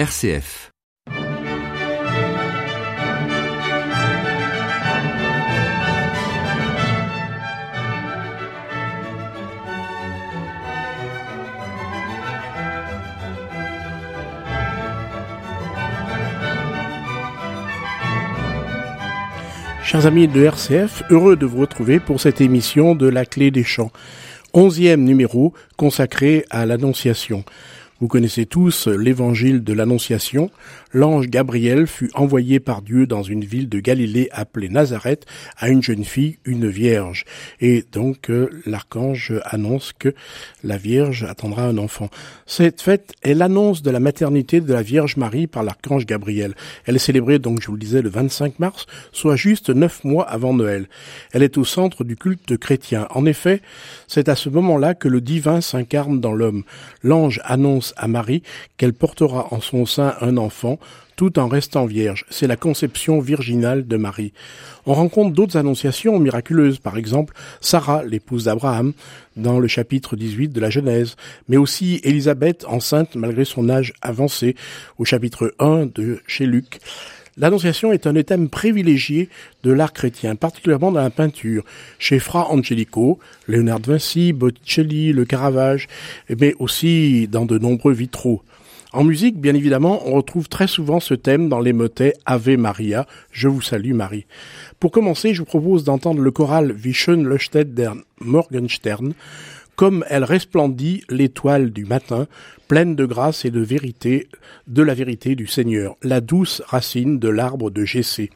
RCF. Chers amis de RCF, heureux de vous retrouver pour cette émission de La Clé des Champs, onzième numéro consacré à l'Annonciation. Vous connaissez tous l'évangile de l'Annonciation. L'ange Gabriel fut envoyé par Dieu dans une ville de Galilée appelée Nazareth à une jeune fille, une vierge. Et donc euh, l'archange annonce que la vierge attendra un enfant. Cette fête est l'annonce de la maternité de la Vierge Marie par l'archange Gabriel. Elle est célébrée donc, je vous le disais, le 25 mars, soit juste neuf mois avant Noël. Elle est au centre du culte chrétien. En effet, c'est à ce moment-là que le divin s'incarne dans l'homme. L'ange annonce à Marie qu'elle portera en son sein un enfant tout en restant vierge. C'est la conception virginale de Marie. On rencontre d'autres annonciations miraculeuses, par exemple Sarah, l'épouse d'Abraham, dans le chapitre 18 de la Genèse, mais aussi Élisabeth, enceinte malgré son âge avancé, au chapitre 1 de chez Luc. L'Annonciation est un thème privilégié de l'art chrétien, particulièrement dans la peinture. Chez Fra Angelico, Léonard Vinci, Botticelli, le Caravage, mais aussi dans de nombreux vitraux. En musique, bien évidemment, on retrouve très souvent ce thème dans les motets Ave Maria, Je vous salue Marie. Pour commencer, je vous propose d'entendre le choral Wie schön leuchtet der Morgenstern, comme elle resplendit l'étoile du matin, pleine de grâce et de vérité, de la vérité du Seigneur, la douce racine de l'arbre de Jessé.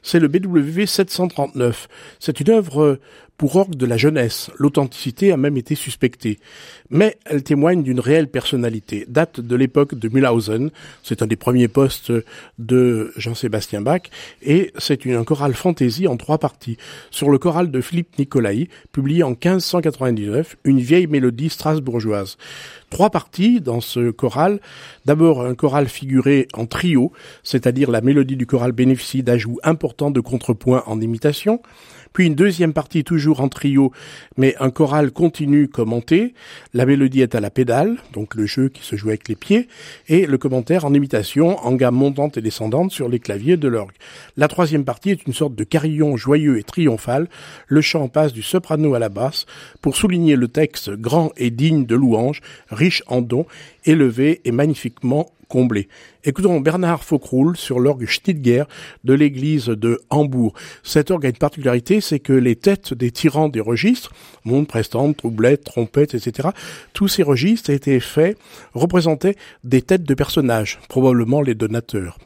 C'est le BW 739. C'est une œuvre pour orgue de la jeunesse. L'authenticité a même été suspectée. Mais elle témoigne d'une réelle personnalité. Date de l'époque de Mühlhausen. C'est un des premiers postes de Jean-Sébastien Bach. Et c'est un choral fantaisie en trois parties. Sur le choral de Philippe Nicolai, publié en 1599, une vieille mélodie strasbourgeoise. Trois parties dans ce choral. D'abord un choral figuré en trio, c'est-à-dire la mélodie du choral bénéficie d'ajouts importants de contrepoint en imitation. Puis une deuxième partie toujours en trio, mais un choral continu commenté. La mélodie est à la pédale, donc le jeu qui se joue avec les pieds, et le commentaire en imitation en gamme montante et descendante sur les claviers de l'orgue. La troisième partie est une sorte de carillon joyeux et triomphal. Le chant passe du soprano à la basse pour souligner le texte grand et digne de louange, riche en dons, élevé et magnifiquement comblé. Écoutons Bernard Faucroul sur l'orgue Stidger de l'église de Hambourg. Cet orgue a une particularité, c'est que les têtes des tyrans des registres, monde, prestante, troublette, trompette, etc., tous ces registres étaient faits, représentaient des têtes de personnages, probablement les donateurs.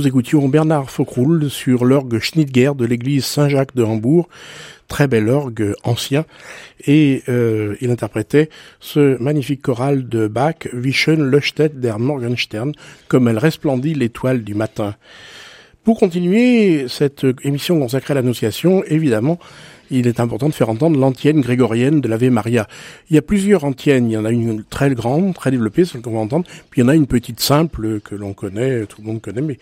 Nous écoutions Bernard Faucroul sur l'orgue Schnittger de l'église Saint-Jacques de Hambourg, très bel orgue ancien, et euh, il interprétait ce magnifique choral de Bach, Wischen Leuchtet der Morgenstern, comme elle resplendit l'étoile du matin. Pour continuer cette émission consacrée à l'Annonciation, évidemment, il est important de faire entendre l'antienne grégorienne de l'Ave Maria. Il y a plusieurs antiennes. Il y en a une très grande, très développée, celle qu'on va entendre. Puis il y en a une petite simple que l'on connaît, tout le monde connaît. Mais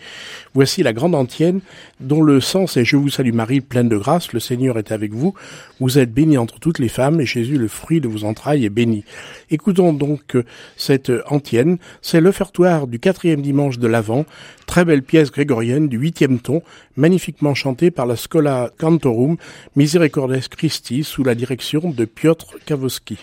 voici la grande antienne dont le sens est Je vous salue Marie, pleine de grâce, le Seigneur est avec vous. Vous êtes bénie entre toutes les femmes et Jésus, le fruit de vos entrailles, est béni. Écoutons donc euh, cette antienne. C'est l'offertoire du quatrième dimanche de l'Avent. Très belle pièce grégorienne du huitième ton, magnifiquement chantée par la Scola Cantorum Misericordes Christi sous la direction de Piotr Kavoski.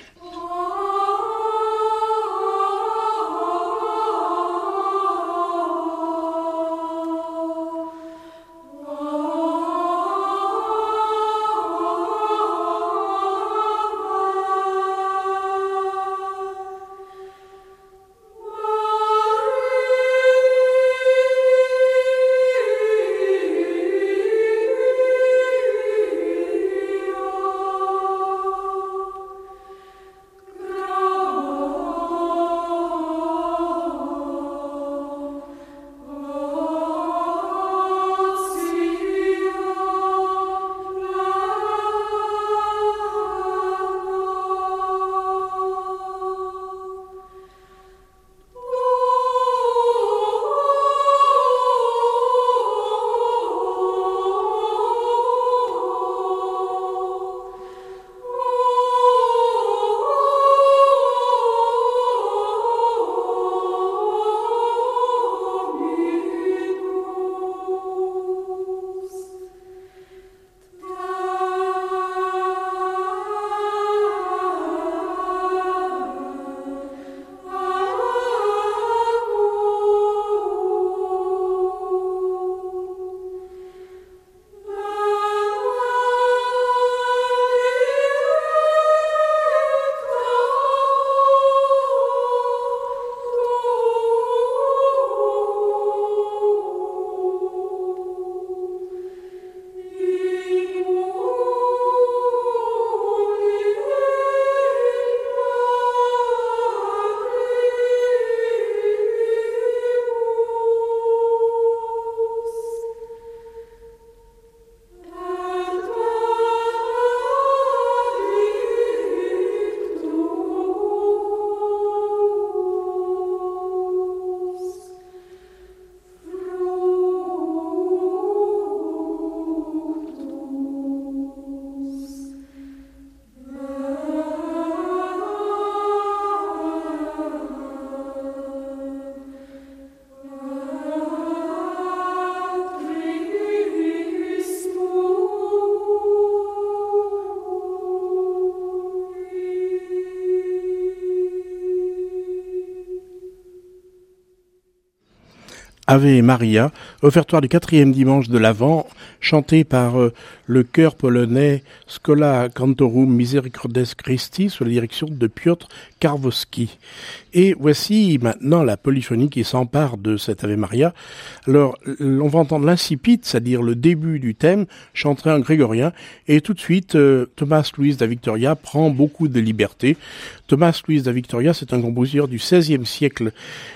Ave Maria, offertoire du quatrième dimanche de l'Avent, chanté par euh, le chœur polonais Scola Cantorum Misericordes Christi sous la direction de Piotr Karwowski. Et voici maintenant la polyphonie qui s'empare de cet Ave Maria. Alors, on va entendre l'incipit, c'est-à-dire le début du thème, chanté en grégorien, et tout de suite, euh, Thomas Louis da Victoria prend beaucoup de liberté. Thomas Louis da Victoria, c'est un compositeur du XVIe siècle.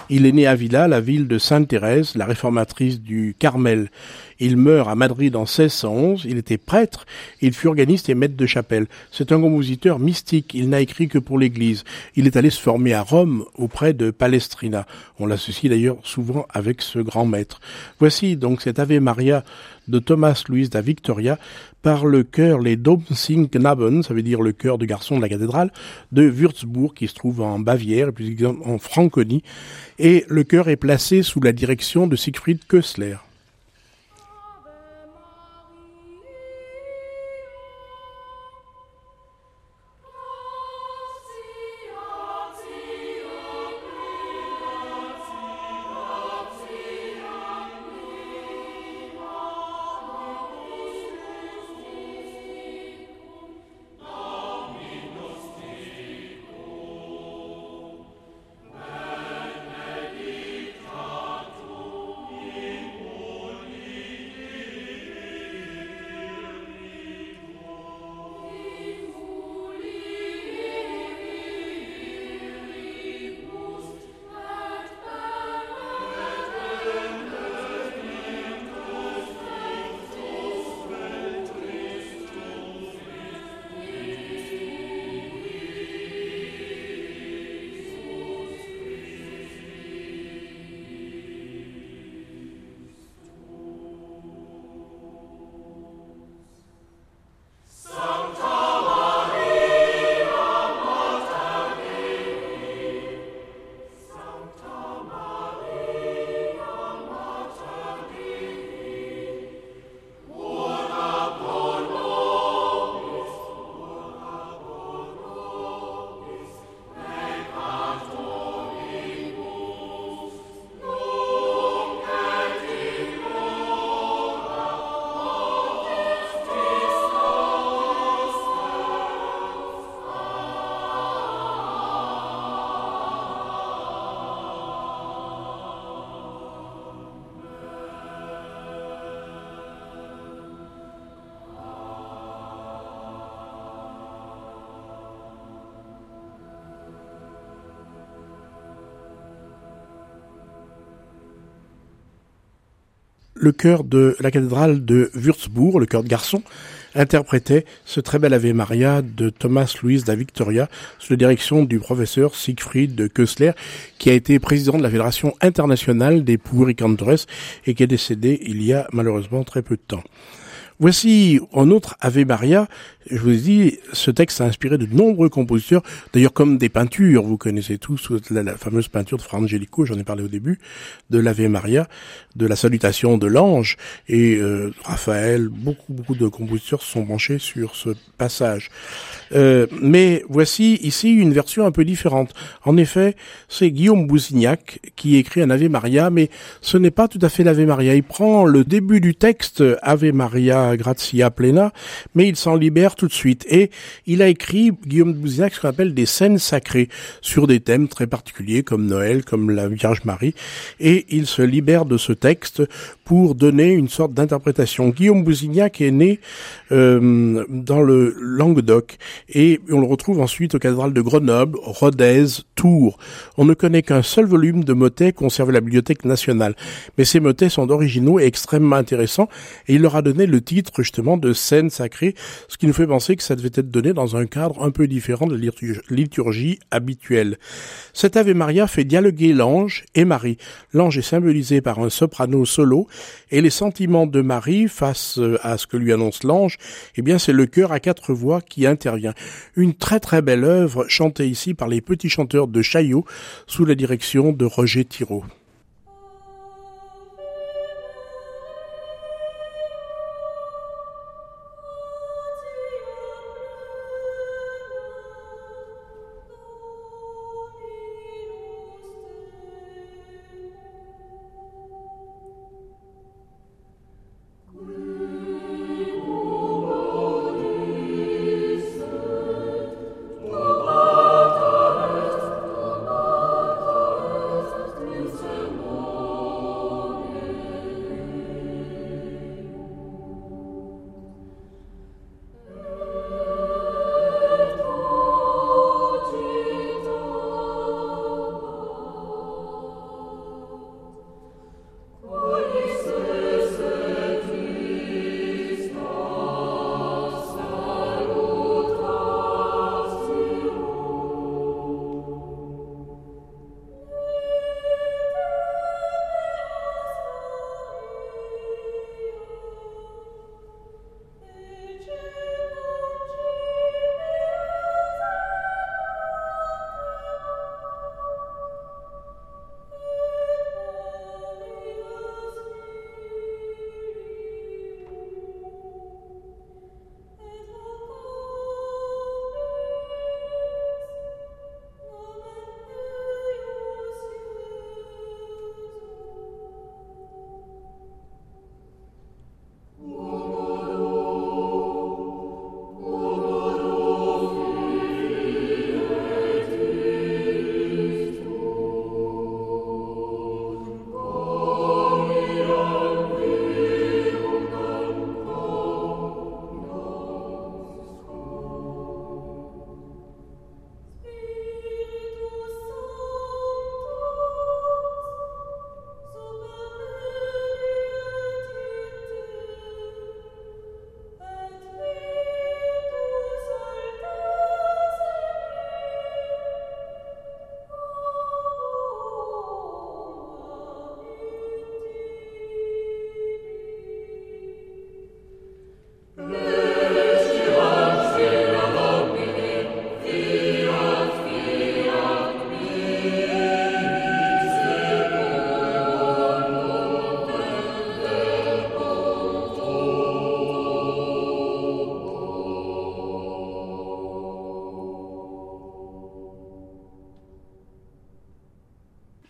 Il est né à Villa, la ville de Sainte-Thérèse, la réformatrice du Carmel. Il meurt à Madrid en 1611, il était prêtre, il fut organiste et maître de chapelle. C'est un compositeur mystique, il n'a écrit que pour l'église. Il est allé se former à Rome auprès de Palestrina. On l'associe d'ailleurs souvent avec ce grand maître. Voici donc cet Ave Maria de Thomas Louis da Victoria par le chœur les Domsingknaben, ça veut dire le chœur de garçon de la cathédrale de Würzburg qui se trouve en Bavière et plus en Franconie et le chœur est placé sous la direction de Siegfried Kössler. Le chœur de la cathédrale de Würzburg, le chœur de garçon, interprétait ce très bel Ave Maria de Thomas Louis da Victoria sous la direction du professeur Siegfried Kössler, qui a été président de la Fédération internationale des Puericantores et qui est décédé il y a malheureusement très peu de temps. Voici un autre Ave Maria. Je vous ai dit, ce texte a inspiré de nombreux compositeurs, d'ailleurs comme des peintures. Vous connaissez tous la, fameuse peinture de Fra Angelico, j'en ai parlé au début, de l'Ave Maria, de la salutation de l'ange. Et euh, Raphaël, beaucoup, beaucoup de compositeurs se sont penchés sur ce passage. Euh, mais voici ici une version un peu différente. En effet, c'est Guillaume Bousignac qui écrit un Ave Maria, mais ce n'est pas tout à fait l'Ave Maria. Il prend le début du texte Ave Maria Grazia Plena, mais il s'en libère tout de suite. Et il a écrit, Guillaume de ce qu'on appelle des scènes sacrées sur des thèmes très particuliers comme Noël, comme la Vierge Marie, et il se libère de ce texte pour donner une sorte d'interprétation. Guillaume Bousignac est né euh, dans le Languedoc et on le retrouve ensuite aux cathédrales de Grenoble, Rodez, Tours. On ne connaît qu'un seul volume de motets conservé à la Bibliothèque nationale, mais ces motets sont originaux et extrêmement intéressants et il leur a donné le titre justement de scène sacrée, ce qui nous fait penser que ça devait être donné dans un cadre un peu différent de la liturgie habituelle. Cet Ave Maria fait dialoguer l'ange et Marie. L'ange est symbolisé par un soprano solo et les sentiments de Marie face euh, à ce que lui annonce l'ange, eh bien c'est le chœur à quatre voix qui intervient. Une très très belle œuvre chantée ici par les petits chanteurs de Chaillot sous la direction de Roger Thiraud.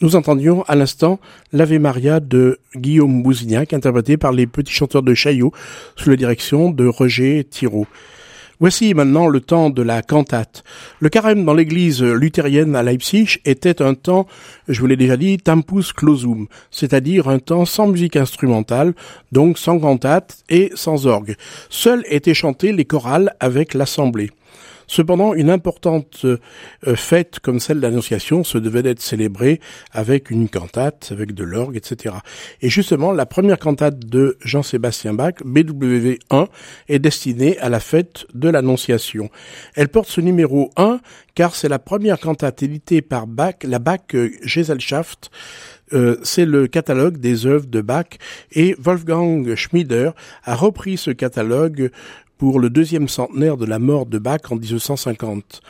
Nous entendions à l'instant l'Ave Maria de Guillaume Bousignac, interprété par les petits chanteurs de Chaillot, sous la direction de Roger Thiraud. Voici maintenant le temps de la cantate. Le carême dans l'église luthérienne à Leipzig était un temps, je vous l'ai déjà dit, tempus clausum, c'est-à-dire un temps sans musique instrumentale, donc sans cantate et sans orgue. Seuls étaient chantés les chorales avec l'assemblée. Cependant, une importante euh, fête comme celle de l'Annonciation se devait d'être célébrée avec une cantate, avec de l'orgue, etc. Et justement, la première cantate de Jean-Sébastien Bach, BWV 1, est destinée à la fête de l'Annonciation. Elle porte ce numéro 1 car c'est la première cantate éditée par Bach, la Bach Gesellschaft, euh, c'est le catalogue des œuvres de Bach et Wolfgang Schmieder a repris ce catalogue pour le deuxième centenaire de la mort de Bach en 1950.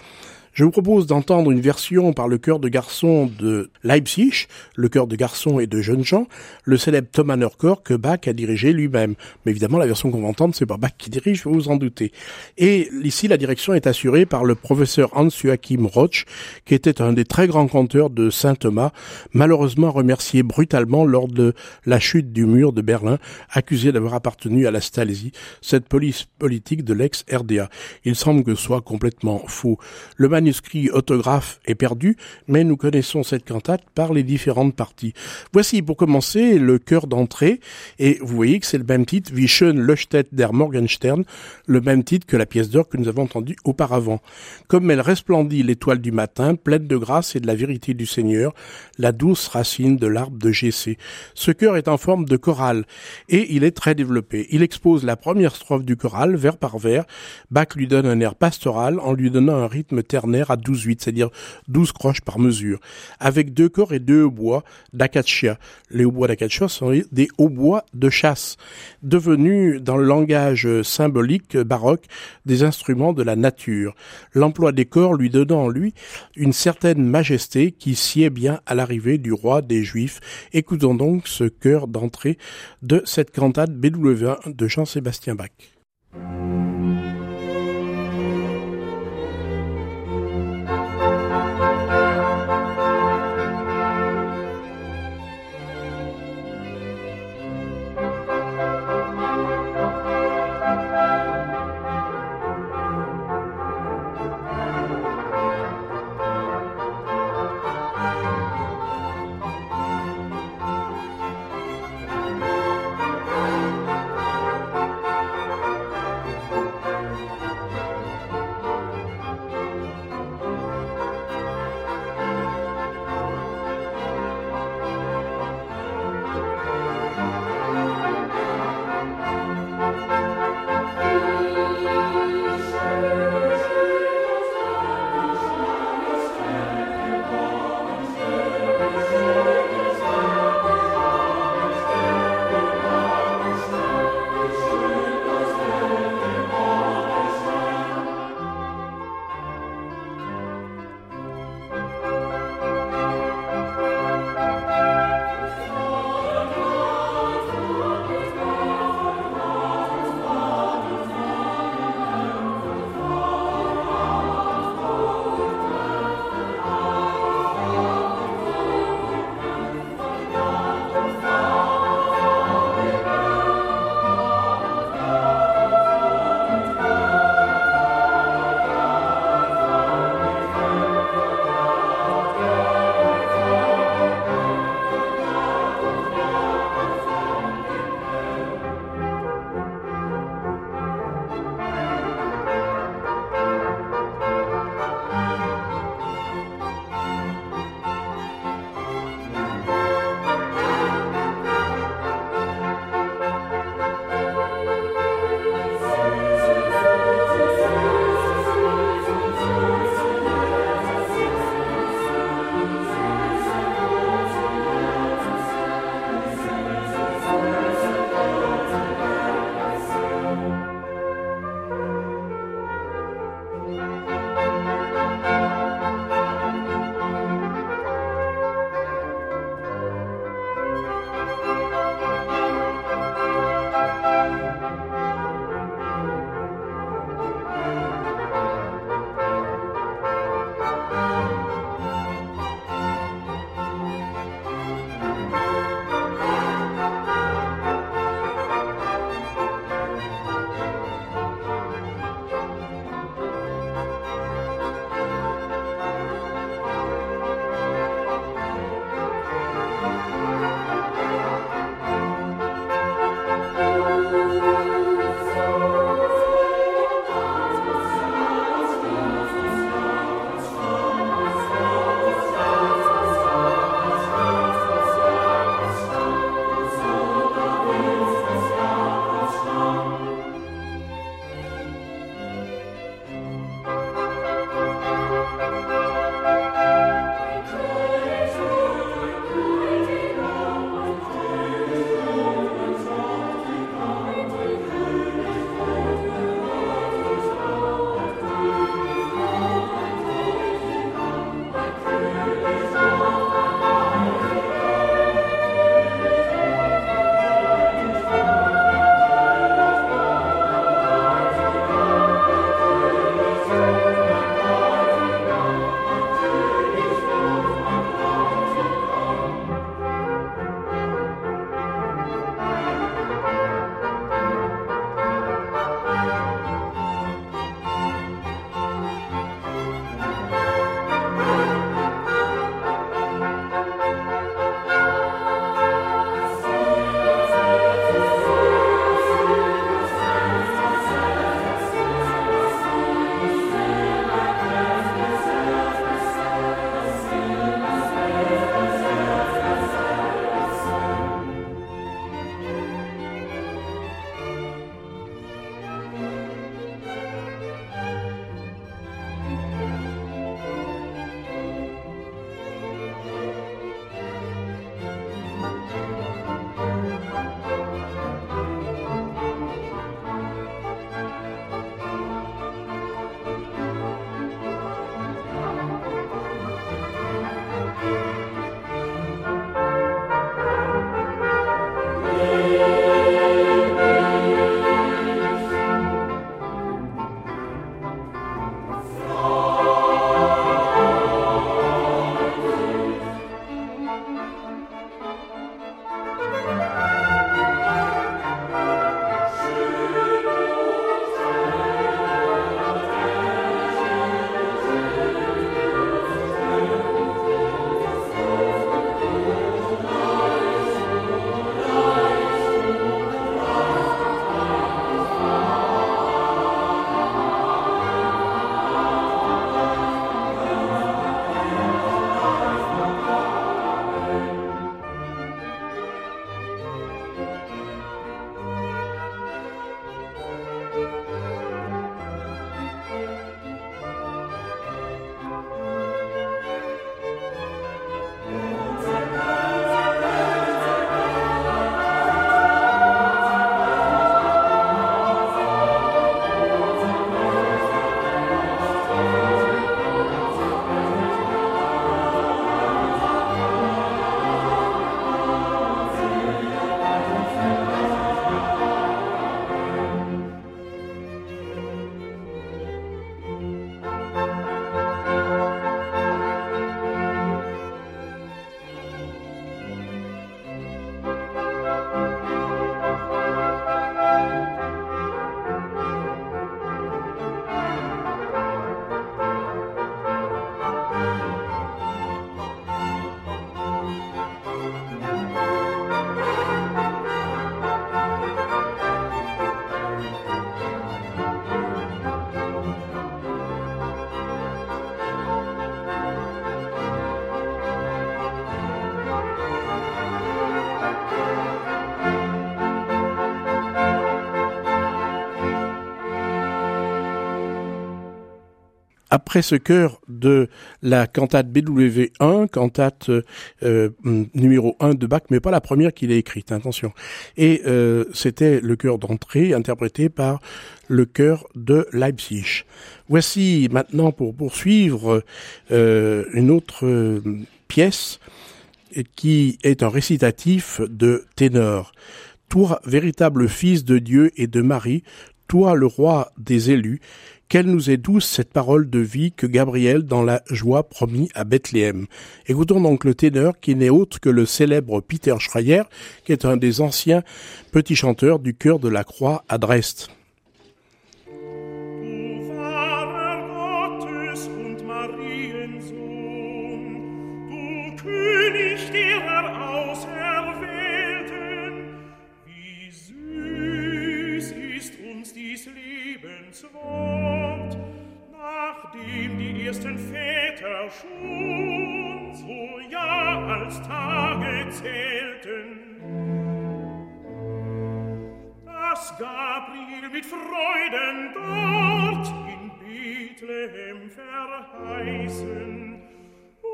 Je vous propose d'entendre une version par le chœur de garçons de Leipzig, le chœur de garçons et de jeunes gens, le célèbre Thomas Chor que Bach a dirigé lui-même. Mais évidemment, la version qu'on va entendre, c'est pas Bach qui dirige, vous vous en doutez. Et ici, la direction est assurée par le professeur Hans-Joachim Roch, qui était un des très grands conteurs de Saint Thomas, malheureusement remercié brutalement lors de la chute du mur de Berlin, accusé d'avoir appartenu à la Stasi, cette police politique de l'ex-RDA. Il semble que ce soit complètement faux. Manuscrit autographe est perdu, mais nous connaissons cette cantate par les différentes parties. Voici pour commencer le chœur d'entrée, et vous voyez que c'est le même titre, Wie schön der Morgenstern, le même titre que la pièce d'or que nous avons entendue auparavant. Comme elle resplendit l'étoile du matin, pleine de grâce et de la vérité du Seigneur, la douce racine de l'arbre de GC. Ce chœur est en forme de chorale, et il est très développé. Il expose la première strophe du choral, vers par vers. Bach lui donne un air pastoral en lui donnant un rythme ternaire à 12-8, c'est-à-dire 12 croches par mesure, avec deux corps et deux hautbois d'acacia. Les hautbois d'acacia sont des hautbois de chasse, devenus dans le langage symbolique baroque des instruments de la nature. L'emploi des corps lui donnant en lui une certaine majesté qui sied bien à l'arrivée du roi des Juifs. Écoutons donc ce chœur d'entrée de cette cantate BW1 de Jean-Sébastien Bach. Après ce chœur de la cantate BW1, cantate euh, numéro 1 de Bach, mais pas la première qu'il a écrite, attention. Et euh, c'était le chœur d'entrée interprété par le chœur de Leipzig. Voici maintenant pour poursuivre euh, une autre pièce qui est un récitatif de ténor. Toi, véritable fils de Dieu et de Marie, toi le roi des élus, qu'elle nous est douce cette parole de vie que Gabriel dans la joie promit à Bethléem. Écoutons donc le ténor qui n'est autre que le célèbre Peter Schreier, qui est un des anciens petits chanteurs du chœur de la Croix à Dresde. Ersten Väter schon so ja als Tage zählten. Dass Gabriel mit Freuden dort in Bethlehem verheißen, O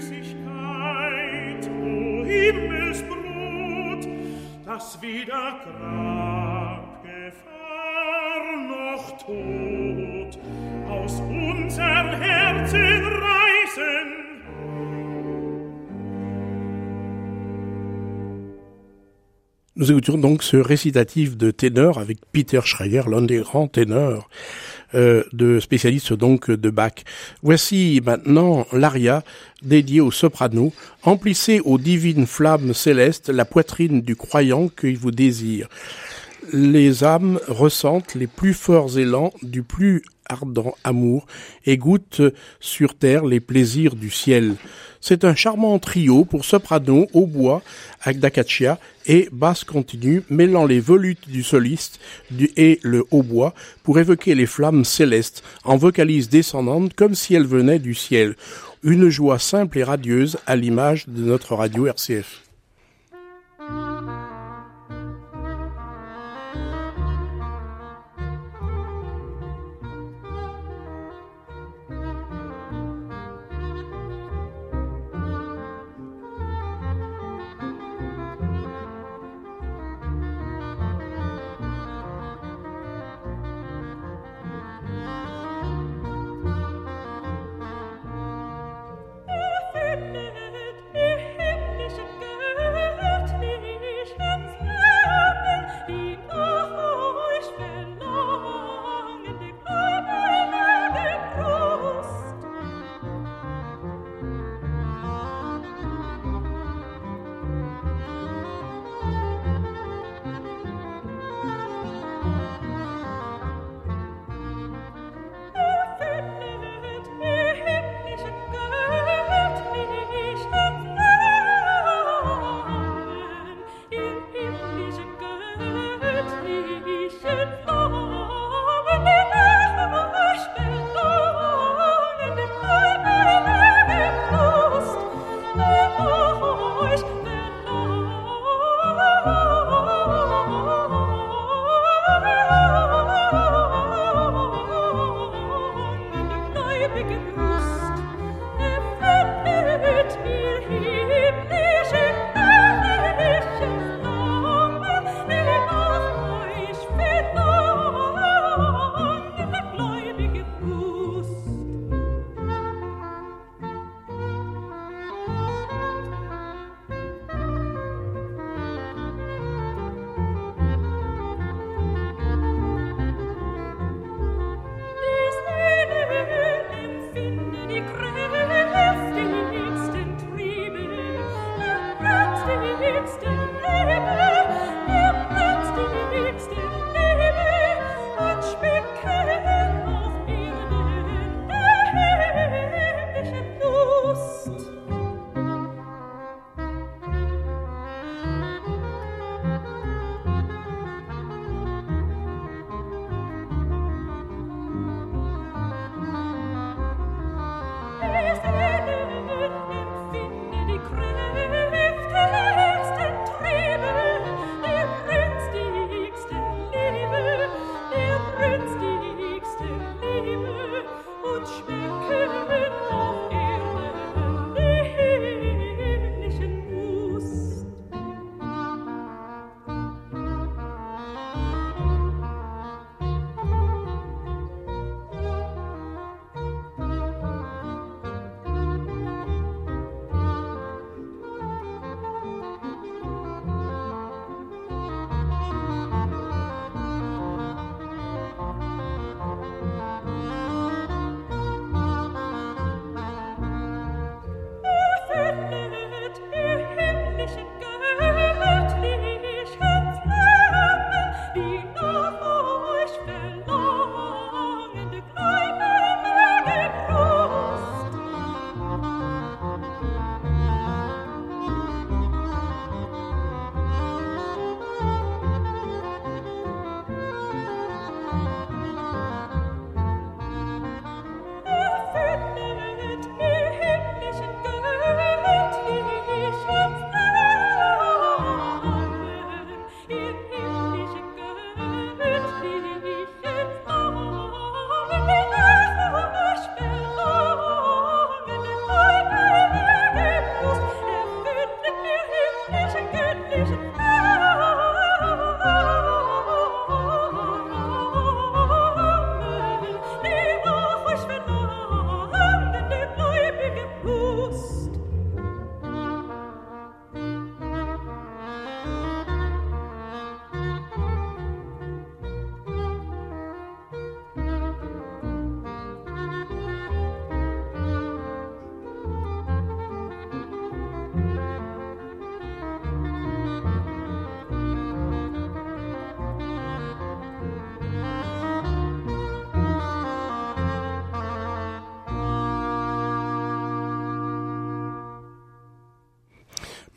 Süßigkeit, o Himmelsbrot, das weder Grab, Gefahr Nous écoutions donc ce récitatif de ténor avec Peter Schreier, l'un des grands ténors euh, de spécialistes donc de Bach. Voici maintenant l'aria dédiée au soprano. Emplissez aux divines flammes célestes la poitrine du croyant qu'il vous désire. Les âmes ressentent les plus forts élans du plus ardent amour et goûte sur terre les plaisirs du ciel. C'est un charmant trio pour soprano, hautbois, d'acacia et basse continue, mêlant les volutes du soliste et le hautbois pour évoquer les flammes célestes en vocalise descendante comme si elles venaient du ciel. Une joie simple et radieuse à l'image de notre radio RCF.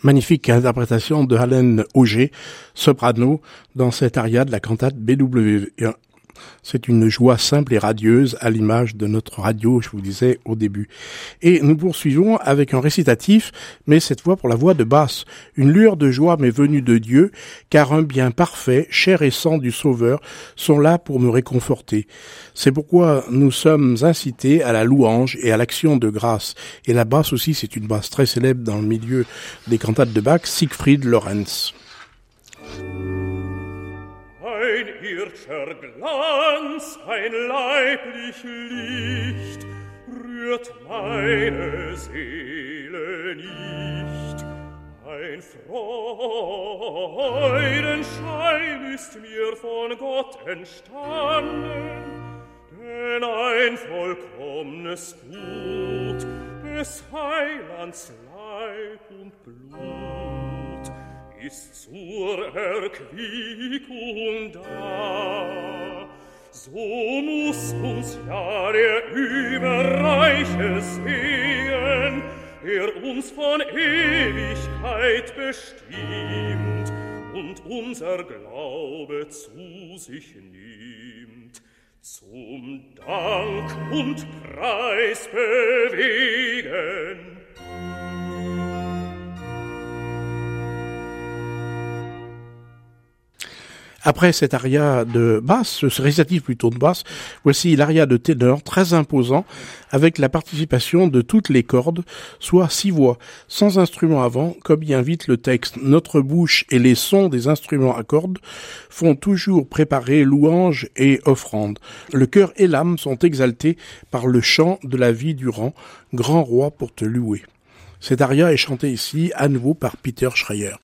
Magnifique interprétation de Helen Auger, soprano, dans cette aria de la cantate BW. C'est une joie simple et radieuse à l'image de notre radio, je vous disais au début. Et nous poursuivons avec un récitatif, mais cette fois pour la voix de basse. Une lueur de joie m'est venue de Dieu, car un bien parfait, cher et sang du Sauveur, sont là pour me réconforter. C'est pourquoi nous sommes incités à la louange et à l'action de grâce. Et la basse aussi, c'est une basse très célèbre dans le milieu des cantates de Bach, Siegfried Lorenz. Ein irdischer Glanz, ein leiblich Licht, rührt meine Seele nicht. Ein Freudenschein ist mir von Gott entstanden, denn ein vollkommnes Gut des Heilands Leib und Blut ist zur Erquickung da. So muss uns ja der überreiche Segen, der uns von Ewigkeit bestimmt und unser Glaube zu sich nimmt, zum Dank und Preis bewegen. Après cet aria de basse, ce récitatif plutôt de basse, voici l'aria de ténor très imposant avec la participation de toutes les cordes, soit six voix, sans instrument avant, comme y invite le texte. Notre bouche et les sons des instruments à cordes font toujours préparer louanges et offrandes. Le cœur et l'âme sont exaltés par le chant de la vie durant, grand roi pour te louer. Cet aria est chanté ici à nouveau par Peter Schreier.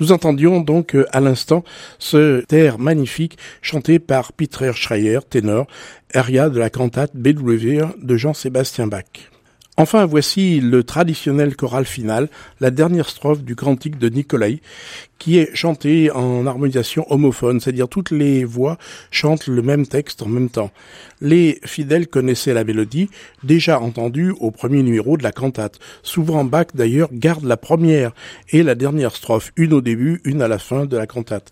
Nous entendions donc euh, à l'instant ce air magnifique chanté par Peter Schreier, ténor, aria de la cantate BW de Jean-Sébastien Bach. Enfin, voici le traditionnel choral final, la dernière strophe du cantique de Nicolai, qui est chanté en harmonisation homophone, c'est-à-dire toutes les voix chantent le même texte en même temps. Les fidèles connaissaient la mélodie, déjà entendue au premier numéro de la cantate. Souvent Bach d'ailleurs garde la première et la dernière strophe, une au début, une à la fin de la cantate.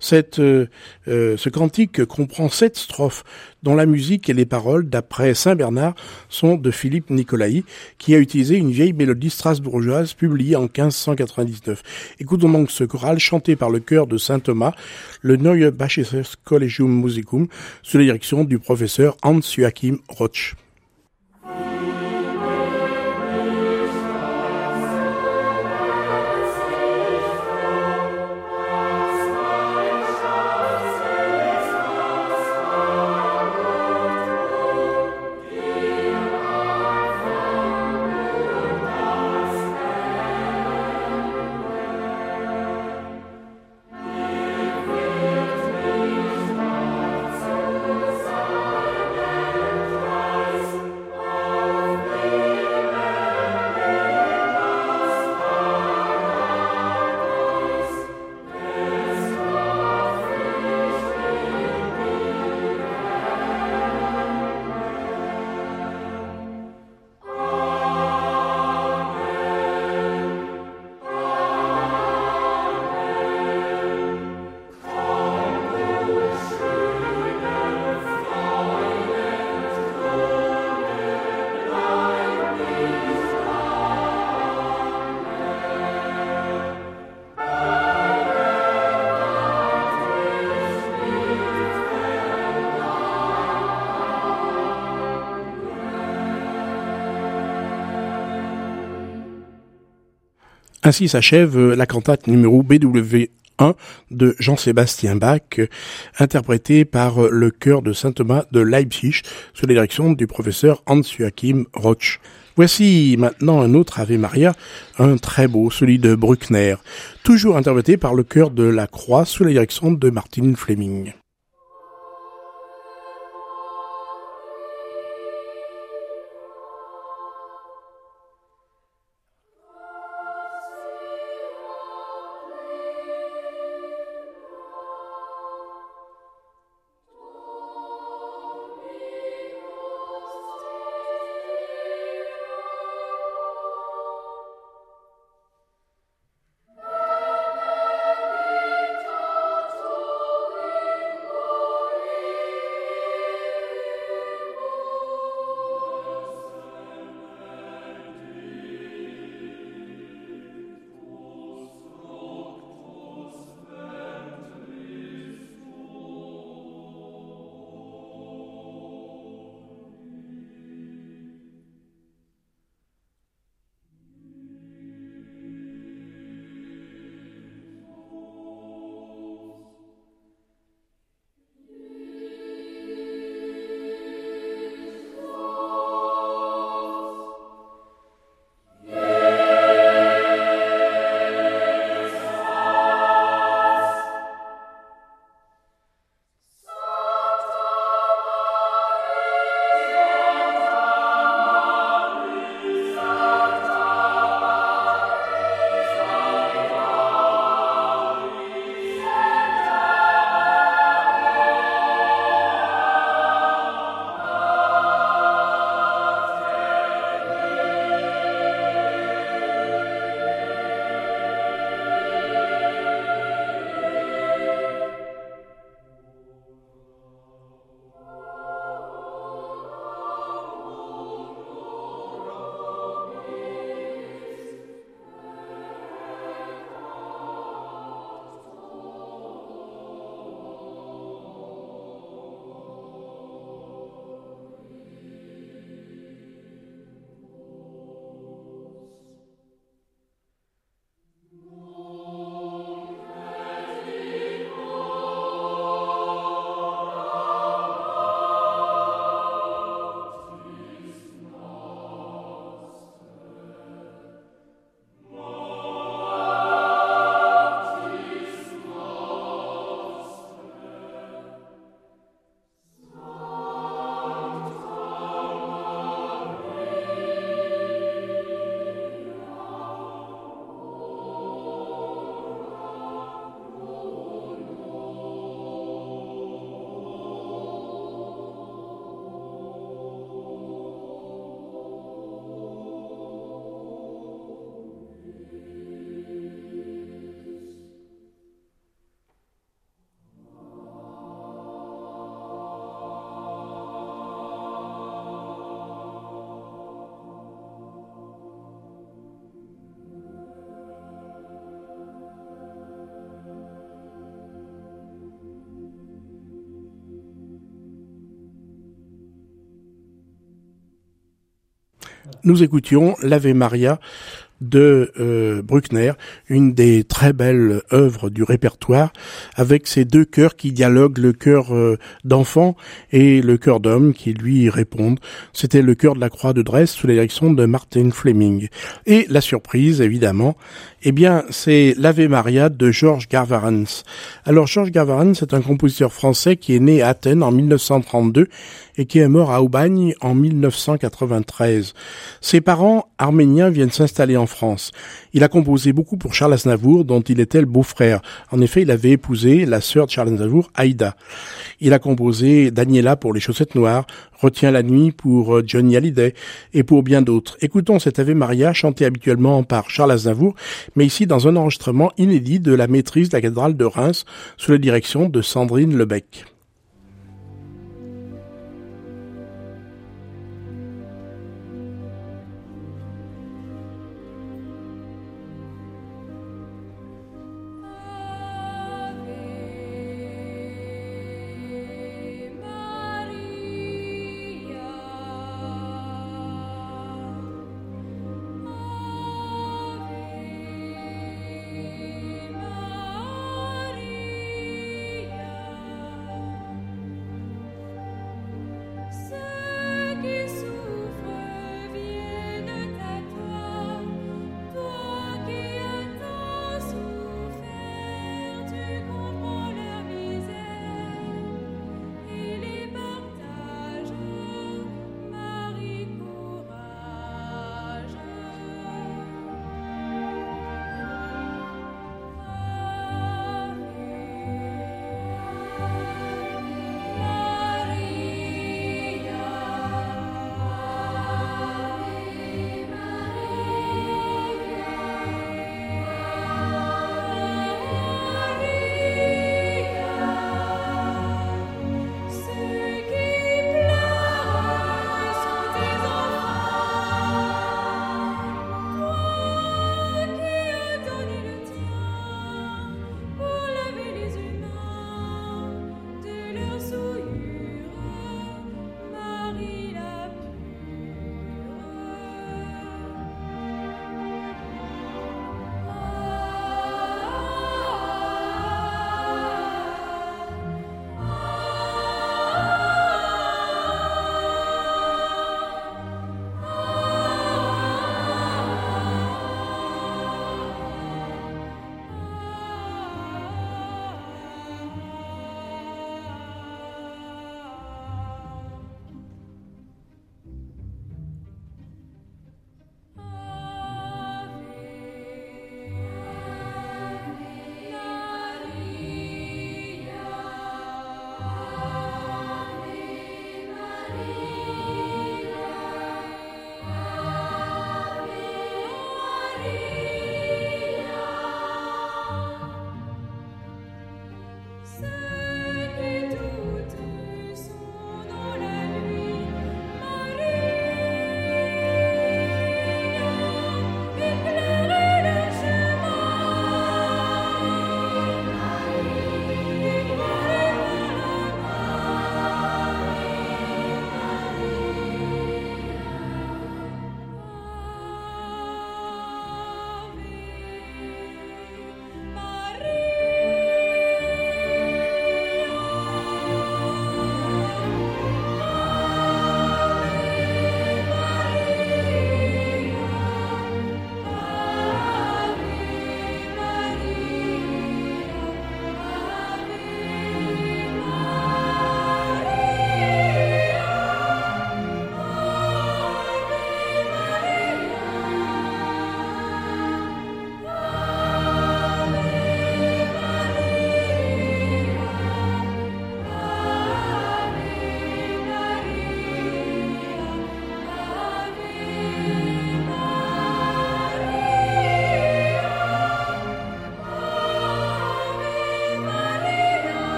Cette, euh, euh, ce cantique comprend sept strophes dont la musique et les paroles, d'après Saint Bernard, sont de Philippe Nicolai, qui a utilisé une vieille mélodie strasbourgeoise publiée en 1599. Écoutons donc ce choral chanté par le chœur de Saint Thomas, le Neue Bachisches Collegium Musicum, sous la direction du professeur Hans Joachim Roch. Ainsi s'achève euh, la cantate numéro BW 1 de Jean-Sébastien Bach, euh, interprété par euh, le chœur de Saint-Thomas de Leipzig, sous la direction du professeur Hans-Joachim Roch. Voici maintenant un autre Ave Maria, un très beau, celui de Bruckner, toujours interprété par le chœur de la Croix sous la direction de Martin Fleming. Nous écoutions l'Ave Maria de euh, Bruckner, une des très belles œuvres du répertoire, avec ces deux chœurs qui dialoguent, le chœur euh, d'enfant et le chœur d'homme qui lui répondent. C'était le chœur de la Croix de Dresde sous la de Martin Fleming. Et la surprise, évidemment, eh bien, c'est l'Ave Maria de Georges Garvarens. Alors, Georges Garvarens, c'est un compositeur français qui est né à Athènes en 1932 et qui est mort à Aubagne en 1993. Ses parents arméniens viennent s'installer France. Il a composé beaucoup pour Charles Aznavour, dont il était le beau-frère. En effet, il avait épousé la sœur de Charles Aznavour, Aïda. Il a composé Daniela pour Les Chaussettes Noires, Retiens la nuit pour euh, Johnny Hallyday et pour bien d'autres. Écoutons cet Ave Maria chanté habituellement par Charles Aznavour, mais ici dans un enregistrement inédit de la maîtrise de la cathédrale de Reims sous la direction de Sandrine Lebec.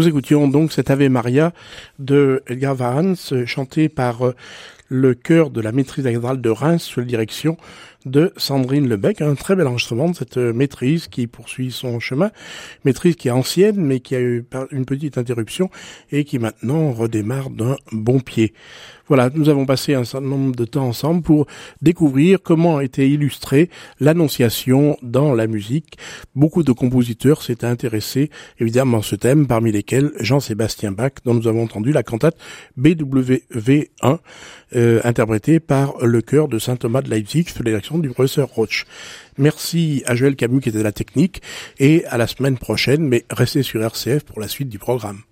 Nous écoutions donc cet Ave Maria de Edgar Varans, chanté par euh, le chœur de la maîtrise cathédrale de Reims sous la direction de Sandrine Lebec. Un très bel enregistrement de cette euh, maîtrise qui poursuit son chemin. Maîtrise qui est ancienne mais qui a eu une petite interruption et qui maintenant redémarre d'un bon pied. Voilà, nous avons passé un certain nombre de temps ensemble pour découvrir comment été illustrée l'annonciation dans la musique. Beaucoup de compositeurs s'étaient intéressés évidemment à ce thème, parmi lesquels Jean-Sébastien Bach, dont nous avons entendu la cantate BWV1, euh, interprétée par le chœur de Saint Thomas de Leipzig du professeur Roche. Merci à Joël Camus qui était de la technique et à la semaine prochaine, mais restez sur RCF pour la suite du programme.